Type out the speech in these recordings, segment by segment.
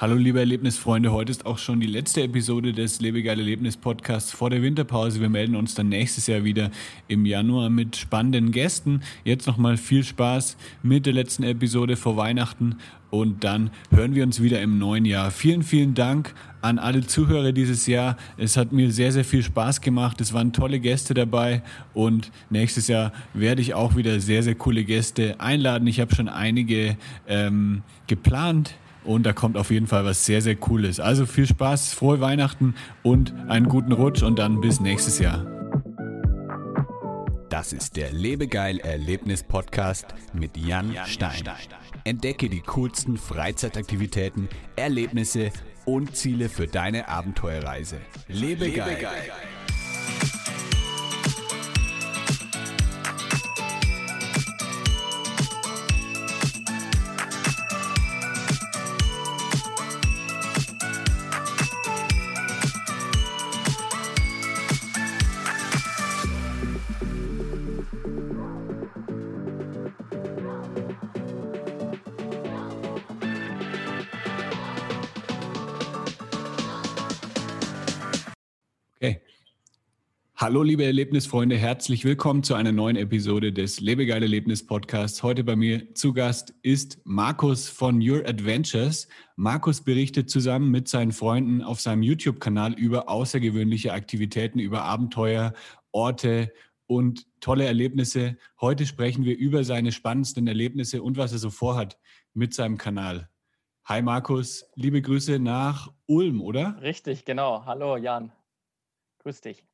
Hallo liebe Erlebnisfreunde, heute ist auch schon die letzte Episode des Lebegeil Erlebnis Podcasts vor der Winterpause. Wir melden uns dann nächstes Jahr wieder im Januar mit spannenden Gästen. Jetzt nochmal viel Spaß mit der letzten Episode vor Weihnachten und dann hören wir uns wieder im neuen Jahr. Vielen, vielen Dank an alle Zuhörer dieses Jahr. Es hat mir sehr, sehr viel Spaß gemacht. Es waren tolle Gäste dabei und nächstes Jahr werde ich auch wieder sehr, sehr coole Gäste einladen. Ich habe schon einige ähm, geplant und da kommt auf jeden Fall was sehr, sehr Cooles. Also viel Spaß, frohe Weihnachten und einen guten Rutsch und dann bis nächstes Jahr. Das ist der Lebegeil Erlebnis Podcast mit Jan Stein. Entdecke die coolsten Freizeitaktivitäten, Erlebnisse und Ziele für deine Abenteuerreise. Lebegeil. Lebegeil. Hallo liebe Erlebnisfreunde, herzlich willkommen zu einer neuen Episode des Lebegeil Erlebnis Podcasts. Heute bei mir zu Gast ist Markus von Your Adventures. Markus berichtet zusammen mit seinen Freunden auf seinem YouTube-Kanal über außergewöhnliche Aktivitäten, über Abenteuer, Orte und tolle Erlebnisse. Heute sprechen wir über seine spannendsten Erlebnisse und was er so vorhat mit seinem Kanal. Hi Markus, liebe Grüße nach Ulm, oder? Richtig, genau. Hallo Jan. Grüß dich.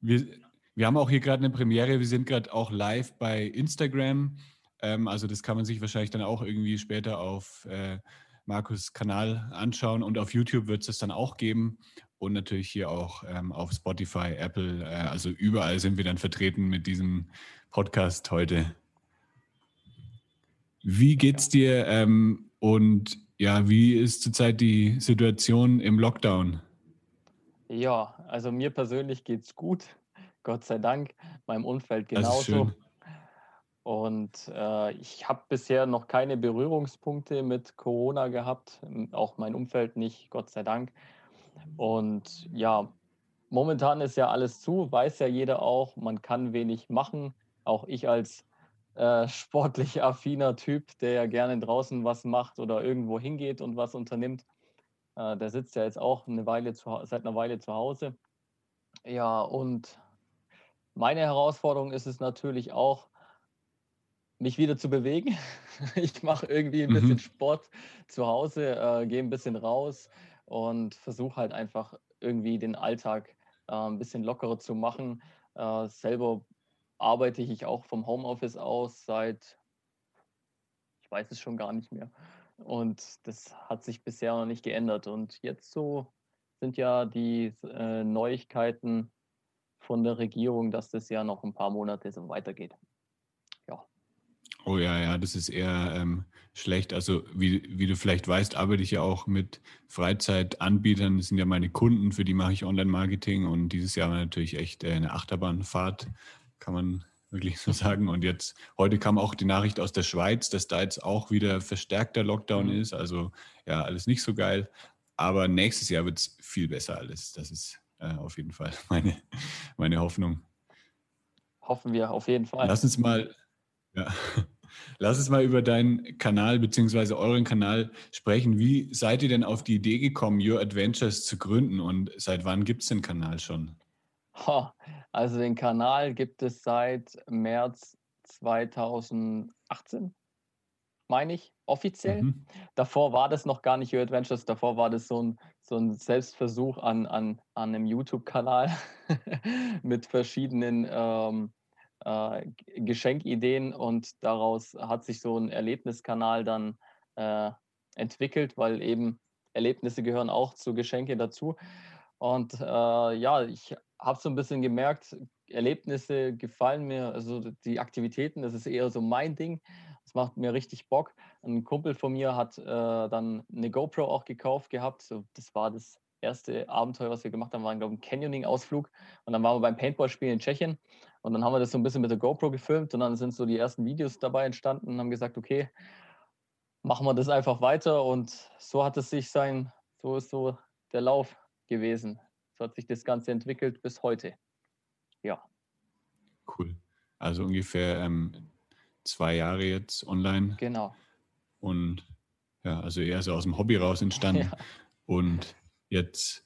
Wir, wir haben auch hier gerade eine Premiere. Wir sind gerade auch live bei Instagram. Ähm, also das kann man sich wahrscheinlich dann auch irgendwie später auf äh, Markus Kanal anschauen. Und auf YouTube wird es das dann auch geben. Und natürlich hier auch ähm, auf Spotify, Apple. Äh, also überall sind wir dann vertreten mit diesem Podcast heute. Wie geht's dir? Ähm, und ja, wie ist zurzeit die Situation im Lockdown? Ja, also mir persönlich geht es gut, Gott sei Dank. Meinem Umfeld genauso. Und äh, ich habe bisher noch keine Berührungspunkte mit Corona gehabt, auch mein Umfeld nicht, Gott sei Dank. Und ja, momentan ist ja alles zu, weiß ja jeder auch, man kann wenig machen. Auch ich als äh, sportlich affiner Typ, der ja gerne draußen was macht oder irgendwo hingeht und was unternimmt, äh, der sitzt ja jetzt auch eine Weile zu, seit einer Weile zu Hause. Ja, und meine Herausforderung ist es natürlich auch, mich wieder zu bewegen. Ich mache irgendwie ein bisschen mhm. Sport zu Hause, äh, gehe ein bisschen raus und versuche halt einfach irgendwie den Alltag äh, ein bisschen lockerer zu machen. Äh, selber arbeite ich auch vom Homeoffice aus seit, ich weiß es schon gar nicht mehr, und das hat sich bisher noch nicht geändert. Und jetzt so sind ja die äh, Neuigkeiten von der Regierung, dass das ja noch ein paar Monate so weitergeht. Ja. Oh ja, ja, das ist eher ähm, schlecht. Also wie, wie du vielleicht weißt, arbeite ich ja auch mit Freizeitanbietern. Das sind ja meine Kunden, für die mache ich Online-Marketing und dieses Jahr war natürlich echt äh, eine Achterbahnfahrt, kann man wirklich so sagen. Und jetzt, heute kam auch die Nachricht aus der Schweiz, dass da jetzt auch wieder verstärkter Lockdown mhm. ist. Also ja, alles nicht so geil. Aber nächstes Jahr wird es viel besser alles. Das ist äh, auf jeden Fall meine, meine Hoffnung. Hoffen wir auf jeden Fall. Lass uns mal, ja, lass uns mal über deinen Kanal bzw. euren Kanal sprechen. Wie seid ihr denn auf die Idee gekommen, Your Adventures zu gründen und seit wann gibt es den Kanal schon? Also den Kanal gibt es seit März 2018, meine ich, offiziell. Mhm. Davor war das noch gar nicht Your Adventures, davor war das so ein, so ein Selbstversuch an, an, an einem YouTube-Kanal mit verschiedenen ähm, äh, Geschenkideen und daraus hat sich so ein Erlebniskanal dann äh, entwickelt, weil eben Erlebnisse gehören auch zu Geschenke dazu. Und äh, ja, ich habe so ein bisschen gemerkt, Erlebnisse gefallen mir, also die Aktivitäten, das ist eher so mein Ding. Das macht mir richtig Bock. Ein Kumpel von mir hat äh, dann eine GoPro auch gekauft gehabt. So, das war das erste Abenteuer, was wir gemacht haben, war, glaube ich, ein Canyoning-Ausflug. Und dann waren wir beim Paintball-Spiel in Tschechien. Und dann haben wir das so ein bisschen mit der GoPro gefilmt und dann sind so die ersten Videos dabei entstanden und haben gesagt, okay, machen wir das einfach weiter und so hat es sich sein, so ist so der Lauf gewesen. So hat sich das Ganze entwickelt bis heute. Ja. Cool. Also ungefähr ähm, zwei Jahre jetzt online. Genau. Und ja, also eher so aus dem Hobby raus entstanden. Ja. Und jetzt,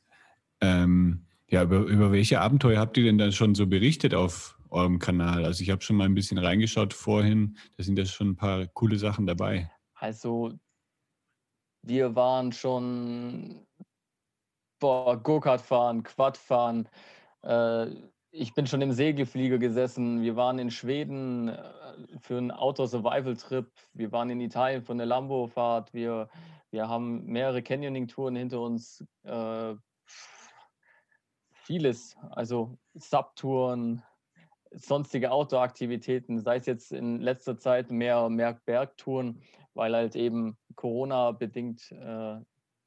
ähm, ja, über, über welche Abenteuer habt ihr denn dann schon so berichtet auf eurem Kanal? Also ich habe schon mal ein bisschen reingeschaut vorhin, da sind ja schon ein paar coole Sachen dabei. Also wir waren schon Go-Kart fahren, Quad fahren. Äh, ich bin schon im Segelflieger gesessen. Wir waren in Schweden äh, für einen Outdoor-Survival-Trip. Wir waren in Italien für eine Lambo-Fahrt. Wir, wir haben mehrere Canyoning-Touren hinter uns. Äh, vieles, also Subtouren, sonstige Outdoor-Aktivitäten, sei es jetzt in letzter Zeit mehr, mehr Bergtouren, weil halt eben Corona-bedingt äh,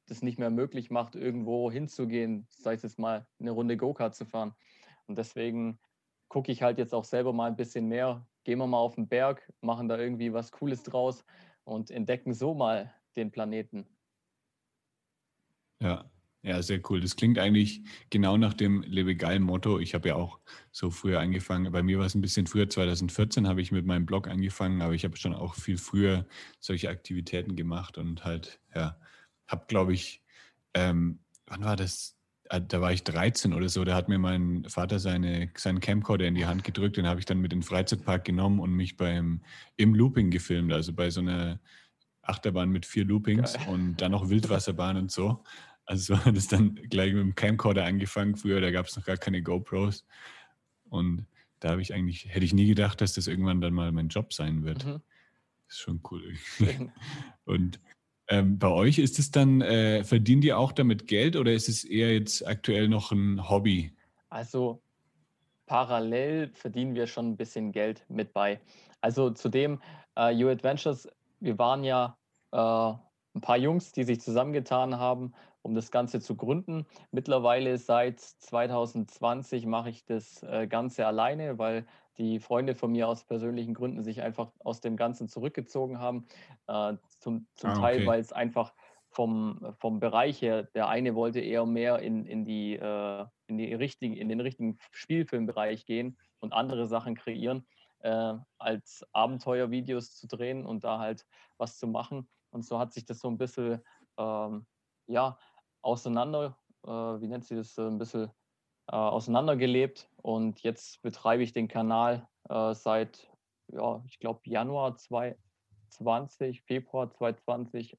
das nicht mehr möglich macht, irgendwo hinzugehen, sei es jetzt mal eine Runde Go-Kart zu fahren. Und deswegen gucke ich halt jetzt auch selber mal ein bisschen mehr. Gehen wir mal auf den Berg, machen da irgendwie was Cooles draus und entdecken so mal den Planeten. Ja, ja, sehr cool. Das klingt eigentlich genau nach dem Lebe geil Motto. Ich habe ja auch so früher angefangen. Bei mir war es ein bisschen früher, 2014 habe ich mit meinem Blog angefangen, aber ich habe schon auch viel früher solche Aktivitäten gemacht und halt, ja, habe, glaube ich, ähm, wann war das? Ah, da war ich 13 oder so, da hat mir mein Vater seine, seinen Camcorder in die Hand gedrückt, den habe ich dann mit in den Freizeitpark genommen und mich beim im Looping gefilmt, also bei so einer Achterbahn mit vier Loopings Geil. und dann noch Wildwasserbahn und so. Also so hat es dann gleich mit dem Camcorder angefangen. Früher, da gab es noch gar keine GoPros. Und da habe ich eigentlich, hätte ich nie gedacht, dass das irgendwann dann mal mein Job sein wird. Mhm. ist schon cool. Und ähm, bei euch ist es dann, äh, verdient ihr auch damit Geld oder ist es eher jetzt aktuell noch ein Hobby? Also parallel verdienen wir schon ein bisschen Geld mit bei. Also zudem, äh, You Adventures, wir waren ja äh, ein paar Jungs, die sich zusammengetan haben um das Ganze zu gründen. Mittlerweile seit 2020 mache ich das äh, Ganze alleine, weil die Freunde von mir aus persönlichen Gründen sich einfach aus dem Ganzen zurückgezogen haben. Äh, zum zum ah, Teil, weil es einfach vom, vom Bereich her, der eine wollte eher mehr in, in, die, äh, in, die richtigen, in den richtigen Spielfilmbereich gehen und andere Sachen kreieren, äh, als Abenteuervideos zu drehen und da halt was zu machen. Und so hat sich das so ein bisschen ähm, ja, auseinander, äh, wie nennt sie das, ein bisschen äh, auseinandergelebt. Und jetzt betreibe ich den Kanal äh, seit, ja, ich glaube, Januar 2020, Februar 2020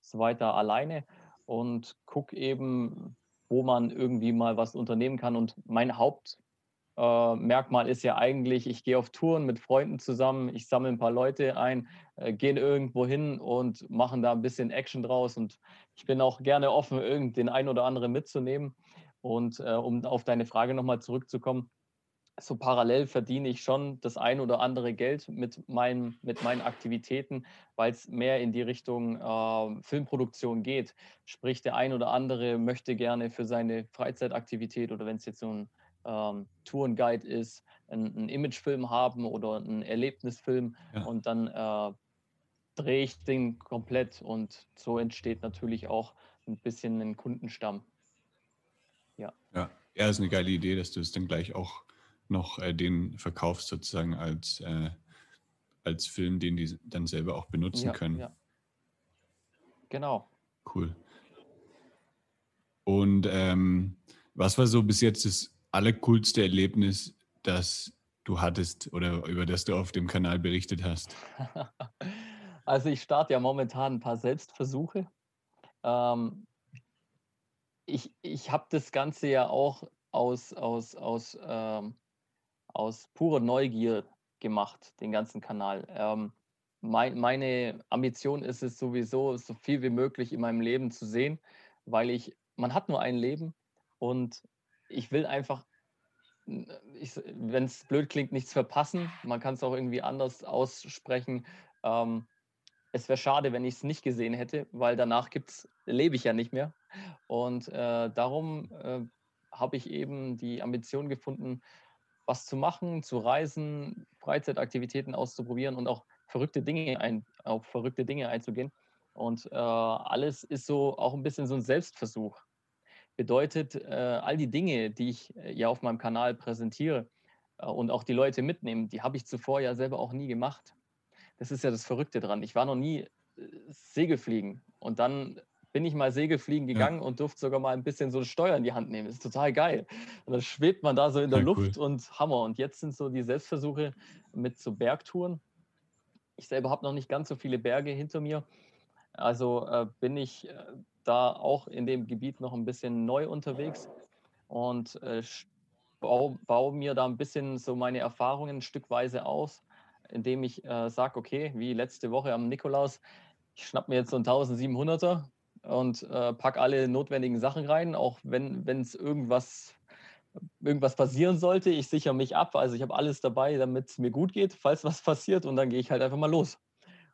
so weiter alleine und gucke eben, wo man irgendwie mal was unternehmen kann. Und mein Haupt, äh, ist ja eigentlich, ich gehe auf Touren mit Freunden zusammen, ich sammle ein paar Leute ein, äh, gehen irgendwo hin und machen da ein bisschen Action draus. Und ich bin auch gerne offen, irgend den einen oder anderen mitzunehmen. Und äh, um auf deine Frage nochmal zurückzukommen, so parallel verdiene ich schon das ein oder andere Geld mit, meinem, mit meinen Aktivitäten, weil es mehr in die Richtung äh, Filmproduktion geht. Sprich, der ein oder andere möchte gerne für seine Freizeitaktivität oder wenn es jetzt so ein ähm, Tourenguide ist, einen Imagefilm haben oder einen Erlebnisfilm ja. und dann äh, drehe ich den komplett und so entsteht natürlich auch ein bisschen ein Kundenstamm. Ja. Ja, ja ist eine geile Idee, dass du es dann gleich auch noch äh, den verkaufst, sozusagen als, äh, als Film, den die dann selber auch benutzen ja, können. Ja. Genau. Cool. Und ähm, was war so bis jetzt das allercoolste Erlebnis, das du hattest oder über das du auf dem Kanal berichtet hast? Also ich starte ja momentan ein paar Selbstversuche. Ähm, ich ich habe das Ganze ja auch aus, aus, aus, ähm, aus purer Neugier gemacht, den ganzen Kanal. Ähm, mein, meine Ambition ist es sowieso, so viel wie möglich in meinem Leben zu sehen, weil ich, man hat nur ein Leben und ich will einfach, wenn es blöd klingt, nichts verpassen. Man kann es auch irgendwie anders aussprechen. Ähm, es wäre schade, wenn ich es nicht gesehen hätte, weil danach gibt's, lebe ich ja nicht mehr. Und äh, darum äh, habe ich eben die Ambition gefunden, was zu machen, zu reisen, Freizeitaktivitäten auszuprobieren und auch verrückte Dinge ein, auf verrückte Dinge einzugehen. Und äh, alles ist so auch ein bisschen so ein Selbstversuch. Bedeutet, äh, all die Dinge, die ich äh, ja auf meinem Kanal präsentiere äh, und auch die Leute mitnehmen, die habe ich zuvor ja selber auch nie gemacht. Das ist ja das Verrückte dran. Ich war noch nie äh, Segelfliegen. Und dann bin ich mal Segelfliegen gegangen ja. und durfte sogar mal ein bisschen so ein Steuer in die Hand nehmen. Das ist total geil. Und dann schwebt man da so in der ja, Luft cool. und Hammer. Und jetzt sind so die Selbstversuche mit so Bergtouren. Ich selber habe noch nicht ganz so viele Berge hinter mir. Also äh, bin ich äh, da auch in dem Gebiet noch ein bisschen neu unterwegs und äh, baue, baue, mir da ein bisschen so meine Erfahrungen stückweise aus, indem ich äh, sage, okay, wie letzte Woche am Nikolaus, ich schnapp mir jetzt so ein 1700er und äh, pack alle notwendigen Sachen rein, auch wenn es irgendwas, irgendwas passieren sollte. Ich sichere mich ab, also ich habe alles dabei, damit es mir gut geht, falls was passiert und dann gehe ich halt einfach mal los.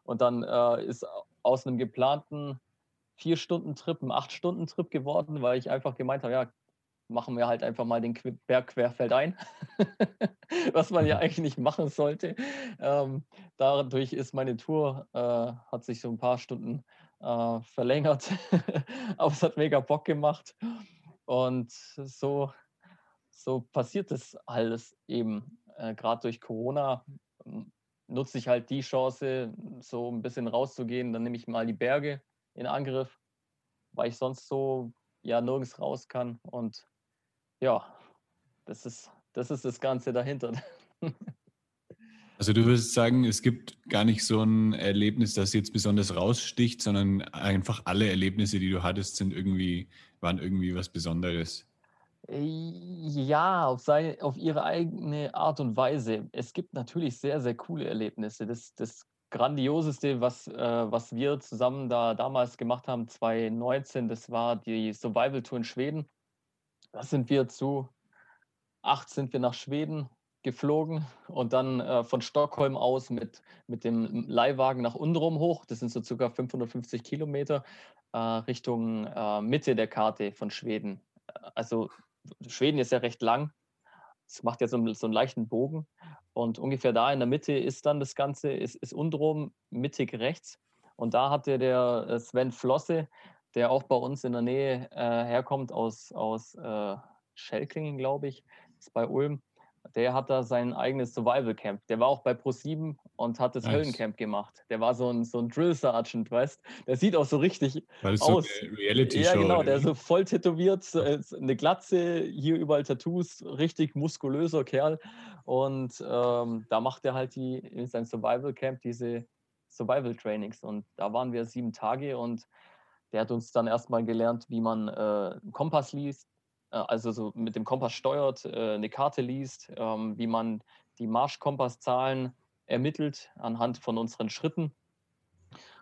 Und dann äh, ist aus einem geplanten vier Stunden Trip ein acht Stunden Trip geworden, weil ich einfach gemeint habe, ja, machen wir halt einfach mal den Berg querfeldein, was man ja eigentlich nicht machen sollte. Ähm, dadurch ist meine Tour, äh, hat sich so ein paar Stunden äh, verlängert, aber es hat mega Bock gemacht. Und so, so passiert es alles eben. Äh, Gerade durch Corona nutze ich halt die Chance, so ein bisschen rauszugehen. Dann nehme ich mal die Berge in Angriff, weil ich sonst so ja nirgends raus kann. Und ja, das ist das, ist das Ganze dahinter. Also du würdest sagen, es gibt gar nicht so ein Erlebnis, das jetzt besonders raussticht, sondern einfach alle Erlebnisse, die du hattest, sind irgendwie, waren irgendwie was Besonderes. Ja, auf, seine, auf ihre eigene Art und Weise. Es gibt natürlich sehr, sehr coole Erlebnisse. Das, das Grandioseste, was, äh, was wir zusammen da damals gemacht haben, 2019, das war die Survival Tour in Schweden. Da sind wir zu acht sind wir nach Schweden geflogen und dann äh, von Stockholm aus mit, mit dem Leihwagen nach Undrum hoch. Das sind so circa 550 Kilometer äh, Richtung äh, Mitte der Karte von Schweden. Also Schweden ist ja recht lang. Es macht ja so, so einen leichten Bogen. Und ungefähr da in der Mitte ist dann das Ganze, ist, ist Undrum mittig rechts. Und da hatte der äh, Sven Flosse, der auch bei uns in der Nähe äh, herkommt, aus, aus äh, Schelklingen, glaube ich, ist bei Ulm, der hat da sein eigenes Survival Camp. Der war auch bei Pro7 und hat das nice. Höllencamp gemacht. Der war so ein, so ein Drill Sergeant, weißt Der sieht auch so richtig aus. So Reality -Show, ja, genau, der so voll tätowiert, äh, eine Glatze, hier überall Tattoos, richtig muskulöser Kerl. Und ähm, da macht er halt die, in seinem Survival Camp diese Survival Trainings. Und da waren wir sieben Tage und der hat uns dann erstmal gelernt, wie man äh, einen Kompass liest, also so mit dem Kompass steuert, äh, eine Karte liest, ähm, wie man die Marschkompasszahlen ermittelt anhand von unseren Schritten.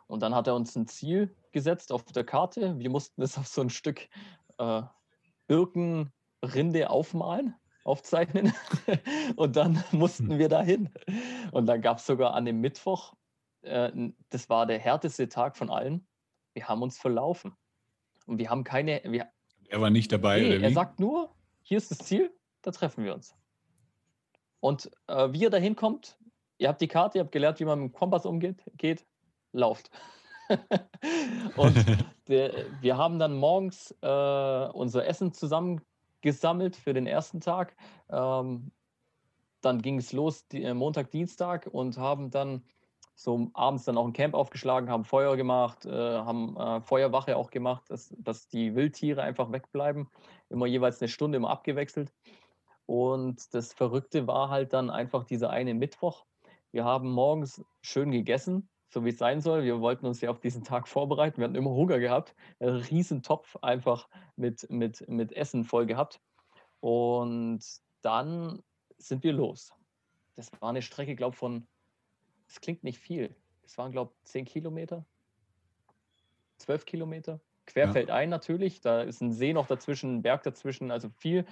Und dann hat er uns ein Ziel gesetzt auf der Karte. Wir mussten es auf so ein Stück äh, Birkenrinde aufmalen, aufzeichnen. und dann mussten hm. wir dahin. Und dann gab es sogar an dem Mittwoch, äh, das war der härteste Tag von allen, wir haben uns verlaufen. Und wir haben keine, wir, er war nicht dabei, nee, Er sagt nur, hier ist das Ziel, da treffen wir uns. Und äh, wie ihr da hinkommt, ihr habt die Karte, ihr habt gelernt, wie man mit dem Kompass umgeht, geht, lauft. und der, wir haben dann morgens äh, unser Essen zusammengesammelt für den ersten Tag. Ähm, dann ging es los, die, äh, Montag, Dienstag und haben dann so abends dann auch ein Camp aufgeschlagen, haben Feuer gemacht, äh, haben äh, Feuerwache auch gemacht, dass, dass die Wildtiere einfach wegbleiben. Immer jeweils eine Stunde immer abgewechselt. Und das Verrückte war halt dann einfach dieser eine Mittwoch. Wir haben morgens schön gegessen, so wie es sein soll. Wir wollten uns ja auf diesen Tag vorbereiten. Wir hatten immer Hunger gehabt. Einen riesen Topf einfach mit, mit, mit Essen voll gehabt. Und dann sind wir los. Das war eine Strecke, glaube ich, von das klingt nicht viel. Es waren, glaube ich, 10 Kilometer, 12 Kilometer. Querfeldein ja. natürlich, da ist ein See noch dazwischen, ein Berg dazwischen, also viel. Äh,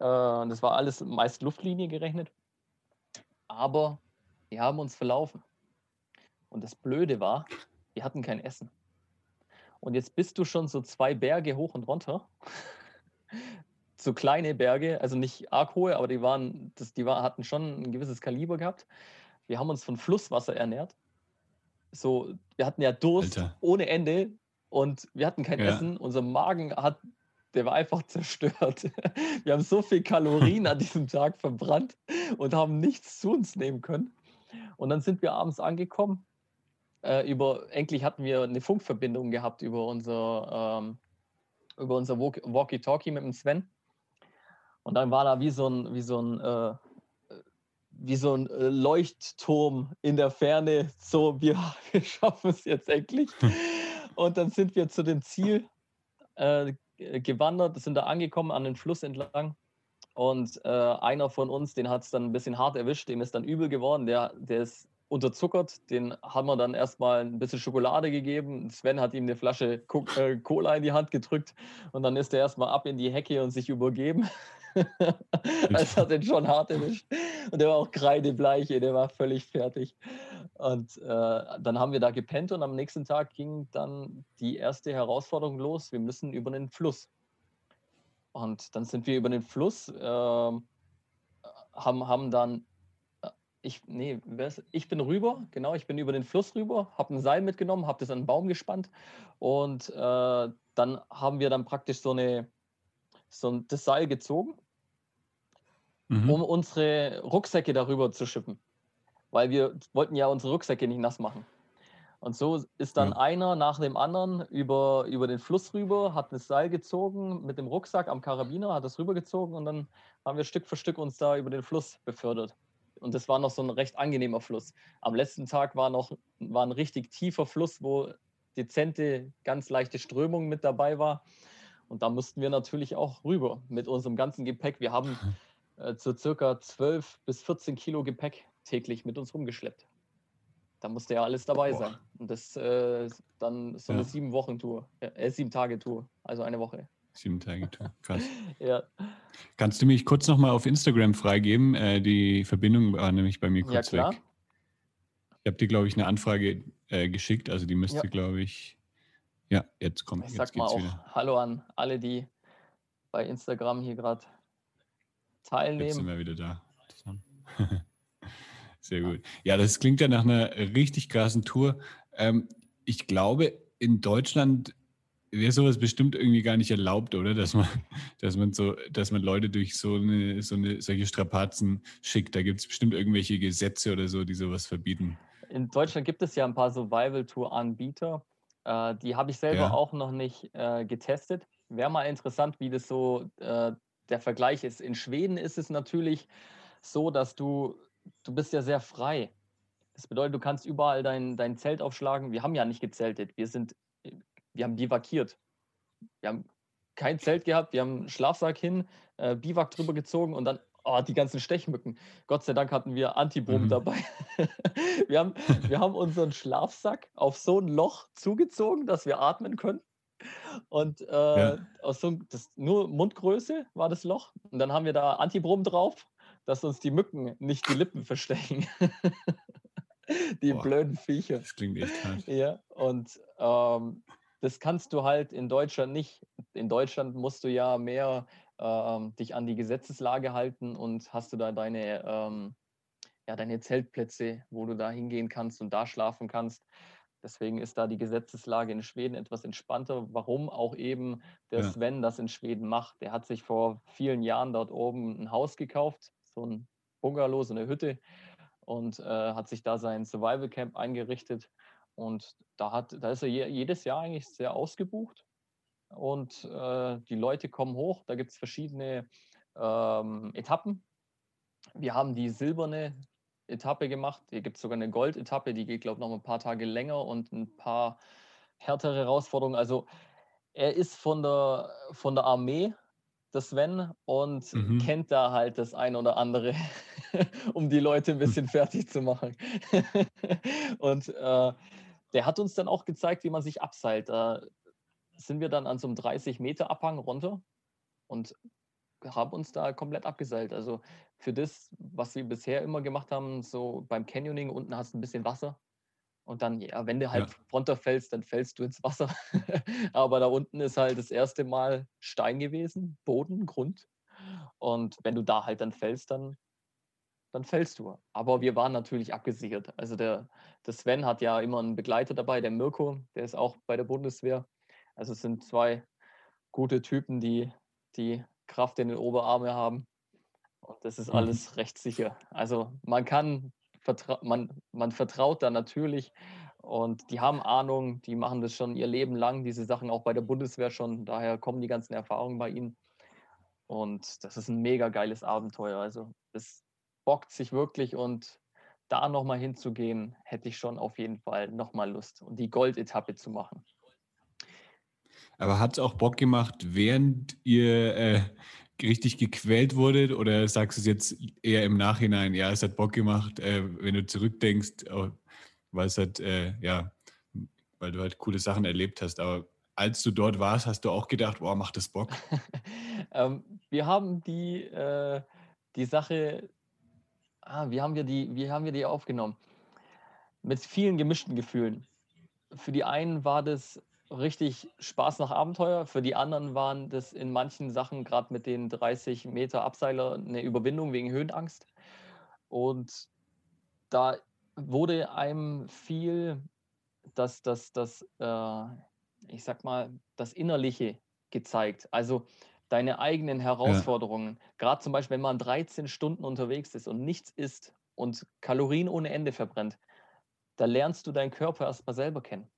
das war alles meist Luftlinie gerechnet. Aber wir haben uns verlaufen. Und das Blöde war, wir hatten kein Essen. Und jetzt bist du schon so zwei Berge hoch und runter. so kleine Berge, also nicht arg hohe, aber die waren, das, die war, hatten schon ein gewisses Kaliber gehabt. Wir haben uns von Flusswasser ernährt. so, wir hatten ja Durst Alter. ohne Ende und wir hatten kein ja. Essen. Unser Magen hat, der war einfach zerstört. Wir haben so viel Kalorien an diesem Tag verbrannt und haben nichts zu uns nehmen können. Und dann sind wir abends angekommen. Äh, über, endlich hatten wir eine Funkverbindung gehabt über unser, ähm, über unser Walkie-Talkie mit dem Sven. Und dann war da wie so ein, wie so ein äh, wie so ein äh, Leuchtturm in der Ferne. So, wir, wir schaffen es jetzt endlich. Und dann sind wir zu dem Ziel äh, gewandert, sind da angekommen an den Fluss entlang. Und äh, einer von uns, den hat es dann ein bisschen hart erwischt, dem ist dann übel geworden. Der, der ist unterzuckert. Den haben wir dann erstmal ein bisschen Schokolade gegeben. Sven hat ihm eine Flasche äh, Cola in die Hand gedrückt und dann ist er erstmal ab in die Hecke und sich übergeben. Das hat den schon hart erwischt. Und der war auch kreidebleich, der war völlig fertig. Und äh, dann haben wir da gepennt und am nächsten Tag ging dann die erste Herausforderung los. Wir müssen über den Fluss. Und dann sind wir über den Fluss, äh, haben, haben dann, äh, ich, nee, ich bin rüber, genau, ich bin über den Fluss rüber, habe ein Seil mitgenommen, habe das an einen Baum gespannt und äh, dann haben wir dann praktisch so eine, so das Seil gezogen mhm. um unsere Rucksäcke darüber zu schippen. Weil wir wollten ja unsere Rucksäcke nicht nass machen. Und so ist dann ja. einer nach dem anderen über, über den Fluss rüber, hat das Seil gezogen mit dem Rucksack am Karabiner, hat das rübergezogen und dann haben wir Stück für Stück uns da über den Fluss befördert. Und das war noch so ein recht angenehmer Fluss. Am letzten Tag war noch war ein richtig tiefer Fluss, wo dezente, ganz leichte Strömung mit dabei war. Und da mussten wir natürlich auch rüber mit unserem ganzen Gepäck. Wir haben zu circa 12 bis 14 Kilo Gepäck täglich mit uns rumgeschleppt. Da musste ja alles dabei Boah. sein. Und das äh, dann so eine ja. sieben Wochen Tour, äh, sieben Tage Tour, also eine Woche. Sieben Tage Tour, krass. ja. Kannst du mich kurz nochmal auf Instagram freigeben? Äh, die Verbindung war nämlich bei mir kurz ja, weg. Ich habe dir, glaube ich, eine Anfrage äh, geschickt, also die müsste, ja. glaube ich, ja, jetzt kommt. Ich jetzt sag mal auch wieder. Hallo an alle, die bei Instagram hier gerade teilnehmen. Jetzt sind wir wieder da. Sehr gut. Ja, das klingt ja nach einer richtig krassen Tour. Ähm, ich glaube, in Deutschland wäre sowas bestimmt irgendwie gar nicht erlaubt, oder? Dass man, dass man so, dass man Leute durch so eine, so eine solche Strapazen schickt. Da gibt es bestimmt irgendwelche Gesetze oder so, die sowas verbieten. In Deutschland gibt es ja ein paar Survival-Tour-Anbieter. Äh, die habe ich selber ja. auch noch nicht äh, getestet. Wäre mal interessant, wie das so äh, der Vergleich ist. In Schweden ist es natürlich so, dass du, du bist ja sehr frei. Das bedeutet, du kannst überall dein, dein Zelt aufschlagen. Wir haben ja nicht gezeltet. Wir sind, wir haben bivakiert. Wir haben kein Zelt gehabt, wir haben einen Schlafsack hin, äh, Biwak drüber gezogen und dann oh, die ganzen Stechmücken. Gott sei Dank hatten wir Antibrom mhm. dabei. wir, haben, wir haben unseren Schlafsack auf so ein Loch zugezogen, dass wir atmen können. Und äh, ja. aus so, das, nur Mundgröße war das Loch. Und dann haben wir da Antibrom drauf, dass uns die Mücken nicht die Lippen verstechen. die Boah, blöden Viecher. Das klingt echt hart. Ja, und ähm, das kannst du halt in Deutschland nicht. In Deutschland musst du ja mehr ähm, dich an die Gesetzeslage halten und hast du da deine, ähm, ja, deine Zeltplätze, wo du da hingehen kannst und da schlafen kannst. Deswegen ist da die Gesetzeslage in Schweden etwas entspannter. Warum auch eben der ja. Sven das in Schweden macht. Der hat sich vor vielen Jahren dort oben ein Haus gekauft, so ein Bungalow, so eine Hütte und äh, hat sich da sein Survival Camp eingerichtet. Und da, hat, da ist er je, jedes Jahr eigentlich sehr ausgebucht. Und äh, die Leute kommen hoch. Da gibt es verschiedene ähm, Etappen. Wir haben die silberne Etappe gemacht. Hier gibt es sogar eine Gold-Etappe, die geht, glaube ich, noch ein paar Tage länger und ein paar härtere Herausforderungen. Also er ist von der, von der Armee, der Sven, und mhm. kennt da halt das ein oder andere, um die Leute ein bisschen fertig zu machen. und äh, der hat uns dann auch gezeigt, wie man sich abseilt. Da sind wir dann an so einem 30 Meter Abhang runter und haben uns da komplett abgeseilt. Also für das, was wir bisher immer gemacht haben, so beim Canyoning, unten hast du ein bisschen Wasser. Und dann, ja, wenn du halt ja. runterfällst, dann fällst du ins Wasser. Aber da unten ist halt das erste Mal Stein gewesen, Boden, Grund. Und wenn du da halt dann fällst, dann dann fällst du. Aber wir waren natürlich abgesichert. Also der, der Sven hat ja immer einen Begleiter dabei, der Mirko, der ist auch bei der Bundeswehr. Also es sind zwei gute Typen, die die Kraft in den Oberarmen haben. Und das ist mhm. alles recht sicher. Also man kann, man, man vertraut da natürlich und die haben Ahnung, die machen das schon ihr Leben lang, diese Sachen auch bei der Bundeswehr schon. Daher kommen die ganzen Erfahrungen bei ihnen. Und das ist ein mega geiles Abenteuer. Also es bockt sich wirklich und da nochmal hinzugehen, hätte ich schon auf jeden Fall nochmal Lust und die Goldetappe zu machen. Aber hat es auch Bock gemacht, während ihr äh, richtig gequält wurdet oder sagst du es jetzt eher im Nachhinein, ja, es hat Bock gemacht, äh, wenn du zurückdenkst, oh, weil es halt, äh, ja, weil du halt coole Sachen erlebt hast. Aber als du dort warst, hast du auch gedacht, wow, macht das Bock? ähm, wir haben die, äh, die Sache, ah, wie, haben wir die, wie haben wir die aufgenommen? Mit vielen gemischten Gefühlen. Für die einen war das richtig Spaß nach Abenteuer, für die anderen waren das in manchen Sachen, gerade mit den 30 Meter Abseiler, eine Überwindung wegen Höhenangst. Und da wurde einem viel das, das, das, äh, ich sag mal, das Innerliche gezeigt. Also deine eigenen Herausforderungen. Ja. Gerade zum Beispiel, wenn man 13 Stunden unterwegs ist und nichts isst und Kalorien ohne Ende verbrennt, da lernst du deinen Körper erstmal selber kennen.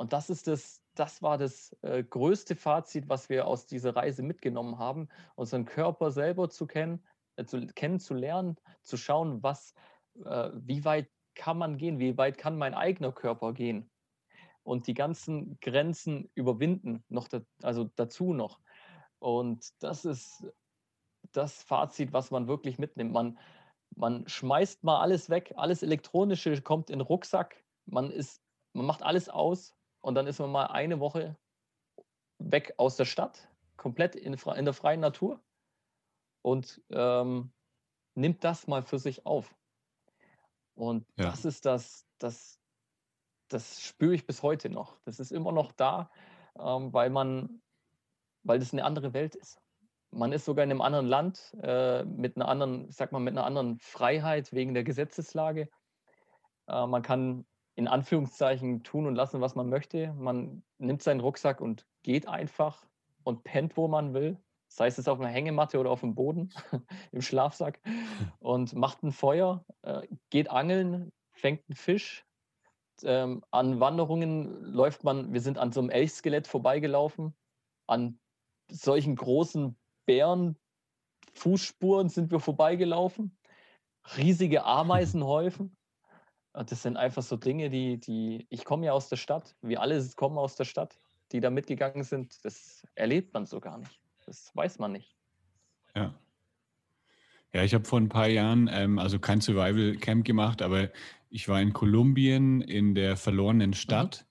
Und das ist das, das war das äh, größte Fazit, was wir aus dieser Reise mitgenommen haben, unseren Körper selber zu kennen, äh, zu, kennenzulernen, zu schauen, was, äh, wie weit kann man gehen? Wie weit kann mein eigener Körper gehen? Und die ganzen Grenzen überwinden, noch da, also dazu noch. Und das ist das Fazit, was man wirklich mitnimmt. Man, man schmeißt mal alles weg, alles Elektronische kommt in den Rucksack, man, ist, man macht alles aus und dann ist man mal eine Woche weg aus der Stadt, komplett in, in der freien Natur und ähm, nimmt das mal für sich auf. Und ja. das ist das, das, das spüre ich bis heute noch. Das ist immer noch da, ähm, weil man, weil das eine andere Welt ist. Man ist sogar in einem anderen Land äh, mit einer anderen, ich sag mal, mit einer anderen Freiheit wegen der Gesetzeslage. Äh, man kann in Anführungszeichen tun und lassen, was man möchte. Man nimmt seinen Rucksack und geht einfach und pennt, wo man will sei es auf einer Hängematte oder auf dem Boden im Schlafsack und macht ein Feuer, äh, geht angeln, fängt einen Fisch. Ähm, an Wanderungen läuft man, wir sind an so einem Elchskelett vorbeigelaufen, an solchen großen Bärenfußspuren sind wir vorbeigelaufen, riesige Ameisenhäufen. Das sind einfach so Dinge, die, die, ich komme ja aus der Stadt, wir alle kommen aus der Stadt, die da mitgegangen sind, das erlebt man so gar nicht. Das weiß man nicht. Ja. Ja, ich habe vor ein paar Jahren, ähm, also kein Survival Camp gemacht, aber ich war in Kolumbien in der verlorenen Stadt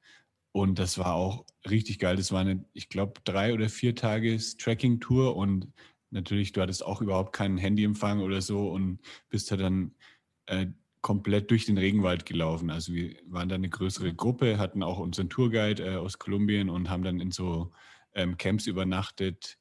mhm. und das war auch richtig geil. Das war eine, ich glaube, drei oder vier Tages Tracking-Tour und natürlich, du hattest auch überhaupt keinen Handyempfang oder so und bist da dann äh, komplett durch den Regenwald gelaufen. Also wir waren da eine größere mhm. Gruppe, hatten auch unseren Tourguide äh, aus Kolumbien und haben dann in so ähm, Camps übernachtet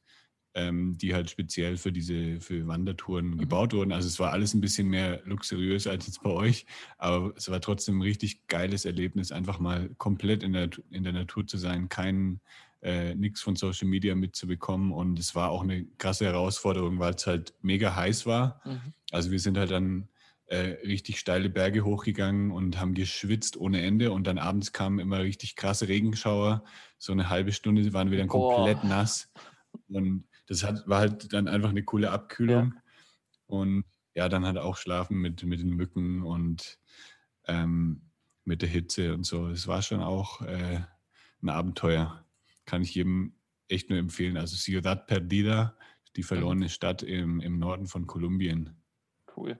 ähm, die halt speziell für diese für Wandertouren mhm. gebaut wurden. Also es war alles ein bisschen mehr luxuriös als jetzt bei euch, aber es war trotzdem ein richtig geiles Erlebnis, einfach mal komplett in der, in der Natur zu sein, kein äh, nichts von Social Media mitzubekommen. Und es war auch eine krasse Herausforderung, weil es halt mega heiß war. Mhm. Also wir sind halt dann richtig steile Berge hochgegangen und haben geschwitzt ohne Ende. Und dann abends kamen immer richtig krasse Regenschauer. So eine halbe Stunde waren wir dann komplett Boah. nass. Und das hat, war halt dann einfach eine coole Abkühlung. Ja. Und ja, dann halt auch schlafen mit, mit den Mücken und ähm, mit der Hitze und so. Es war schon auch äh, ein Abenteuer. Kann ich jedem echt nur empfehlen. Also Ciudad Perdida, die verlorene mhm. Stadt im, im Norden von Kolumbien. Cool.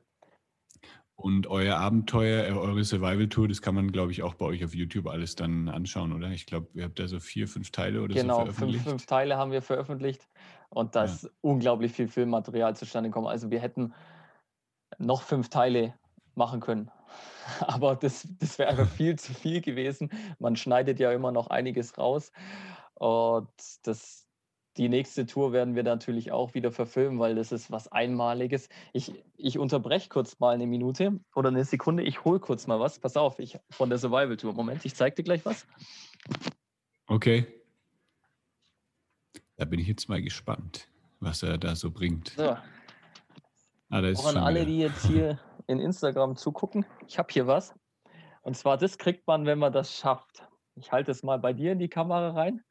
Und euer Abenteuer, äh, eure Survival-Tour, das kann man, glaube ich, auch bei euch auf YouTube alles dann anschauen, oder? Ich glaube, ihr habt da so vier, fünf Teile oder genau, so veröffentlicht. Genau, fünf, fünf Teile haben wir veröffentlicht und da ist ja. unglaublich viel Filmmaterial zustande gekommen. Also wir hätten noch fünf Teile machen können. Aber das, das wäre einfach viel zu viel gewesen. Man schneidet ja immer noch einiges raus. Und das, die nächste Tour werden wir natürlich auch wieder verfilmen, weil das ist was Einmaliges. Ich, ich unterbreche kurz mal eine Minute oder eine Sekunde. Ich hole kurz mal was. Pass auf, ich von der Survival Tour. Moment, ich zeige dir gleich was. Okay. Da bin ich jetzt mal gespannt, was er da so bringt. So. Ah, auch an alle, die jetzt hier in Instagram zugucken. Ich habe hier was. Und zwar, das kriegt man, wenn man das schafft. Ich halte es mal bei dir in die Kamera rein.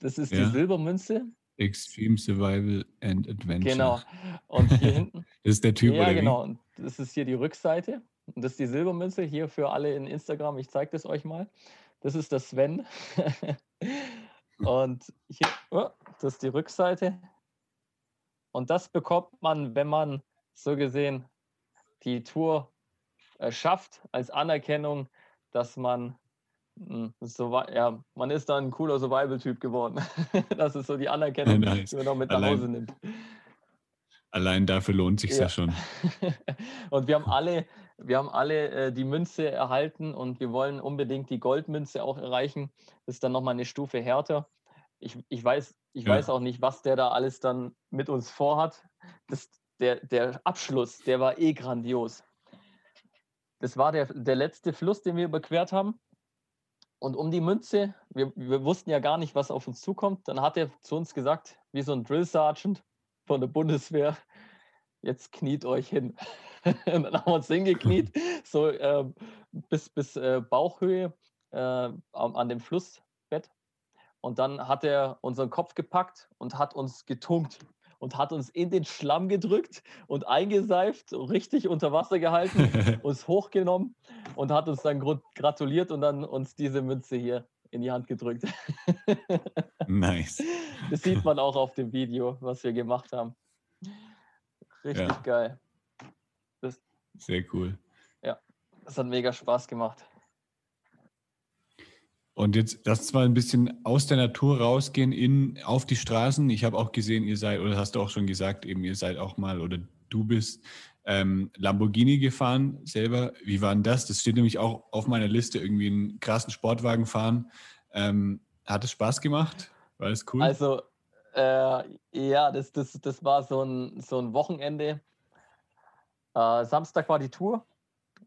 Das ist ja. die Silbermünze. Extreme Survival and Adventure. Genau. Und hier hinten. das ist der Typ, ja, oder genau. Und das ist hier die Rückseite. Und das ist die Silbermünze. Hier für alle in Instagram. Ich zeige das euch mal. Das ist der Sven. Und hier, oh, das ist die Rückseite. Und das bekommt man, wenn man so gesehen die Tour äh, schafft, als Anerkennung, dass man so, ja, man ist dann ein cooler Survival-Typ geworden. das ist so die Anerkennung, nice. die man noch mit nach Hause nimmt. Allein dafür lohnt sich ja. ja schon. und wir haben alle, wir haben alle äh, die Münze erhalten und wir wollen unbedingt die Goldmünze auch erreichen. Das ist dann nochmal eine Stufe härter. Ich, ich, weiß, ich ja. weiß auch nicht, was der da alles dann mit uns vorhat. Das, der, der Abschluss, der war eh grandios. Das war der, der letzte Fluss, den wir überquert haben. Und um die Münze, wir, wir wussten ja gar nicht, was auf uns zukommt. Dann hat er zu uns gesagt, wie so ein Drill Sergeant von der Bundeswehr, jetzt kniet euch hin. und dann haben wir uns hingekniet, so äh, bis, bis äh, Bauchhöhe äh, an dem Flussbett. Und dann hat er unseren Kopf gepackt und hat uns getunkt und hat uns in den Schlamm gedrückt und eingeseift, richtig unter Wasser gehalten, uns hochgenommen und hat uns dann gratuliert und dann uns diese Münze hier in die Hand gedrückt. nice. Das sieht man auch auf dem Video, was wir gemacht haben. Richtig ja. geil. Das, Sehr cool. Ja, das hat mega Spaß gemacht. Und jetzt lass mal ein bisschen aus der Natur rausgehen in, auf die Straßen. Ich habe auch gesehen, ihr seid, oder hast du auch schon gesagt, eben ihr seid auch mal, oder du bist ähm, Lamborghini gefahren selber. Wie war denn das? Das steht nämlich auch auf meiner Liste, irgendwie einen krassen Sportwagen fahren. Ähm, hat es Spaß gemacht? War das cool? Also, äh, ja, das, das, das war so ein, so ein Wochenende. Äh, Samstag war die Tour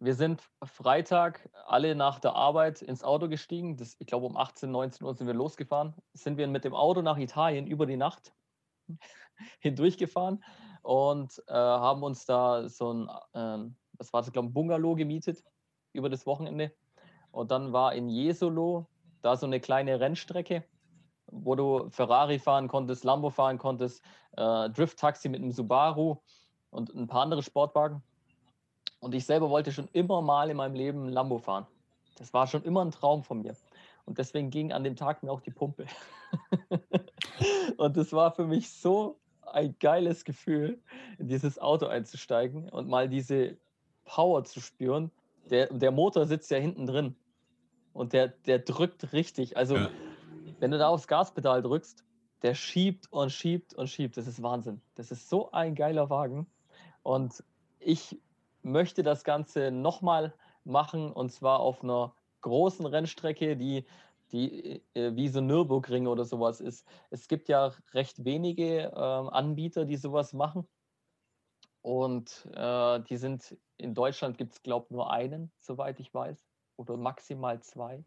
wir sind Freitag alle nach der Arbeit ins Auto gestiegen. Das, ich glaube, um 18, 19 Uhr sind wir losgefahren. Sind wir mit dem Auto nach Italien über die Nacht hindurchgefahren und äh, haben uns da so ein, äh, das war, glaube ich, ein Bungalow gemietet über das Wochenende. Und dann war in Jesolo da so eine kleine Rennstrecke, wo du Ferrari fahren konntest, Lambo fahren konntest, äh, Drift-Taxi mit einem Subaru und ein paar andere Sportwagen. Und ich selber wollte schon immer mal in meinem Leben Lambo fahren. Das war schon immer ein Traum von mir. Und deswegen ging an dem Tag mir auch die Pumpe. und das war für mich so ein geiles Gefühl, in dieses Auto einzusteigen und mal diese Power zu spüren. Der, der Motor sitzt ja hinten drin und der, der drückt richtig. Also, ja. wenn du da aufs Gaspedal drückst, der schiebt und schiebt und schiebt. Das ist Wahnsinn. Das ist so ein geiler Wagen. Und ich möchte das Ganze nochmal machen und zwar auf einer großen Rennstrecke, die, die äh, wie so Nürburgring oder sowas ist. Es gibt ja recht wenige äh, Anbieter, die sowas machen. Und äh, die sind in Deutschland gibt es, glaube ich, nur einen, soweit ich weiß, oder maximal zwei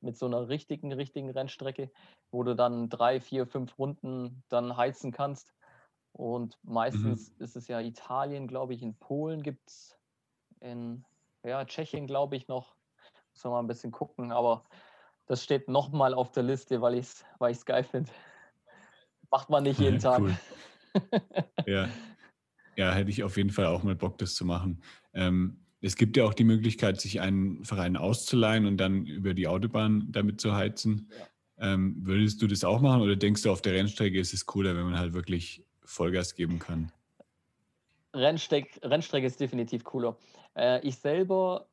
mit so einer richtigen, richtigen Rennstrecke, wo du dann drei, vier, fünf Runden dann heizen kannst. Und meistens mhm. ist es ja Italien, glaube ich, in Polen gibt es in ja, Tschechien, glaube ich, noch. Muss man mal ein bisschen gucken, aber das steht nochmal auf der Liste, weil ich es weil geil finde. Macht man nicht jeden Tag. Cool. ja. ja, hätte ich auf jeden Fall auch mal Bock, das zu machen. Ähm, es gibt ja auch die Möglichkeit, sich einen Verein auszuleihen und dann über die Autobahn damit zu heizen. Ja. Ähm, würdest du das auch machen oder denkst du, auf der Rennstrecke ist es cooler, wenn man halt wirklich Vollgas geben kann? Rennsteck, Rennstrecke ist definitiv cooler. Äh, ich selber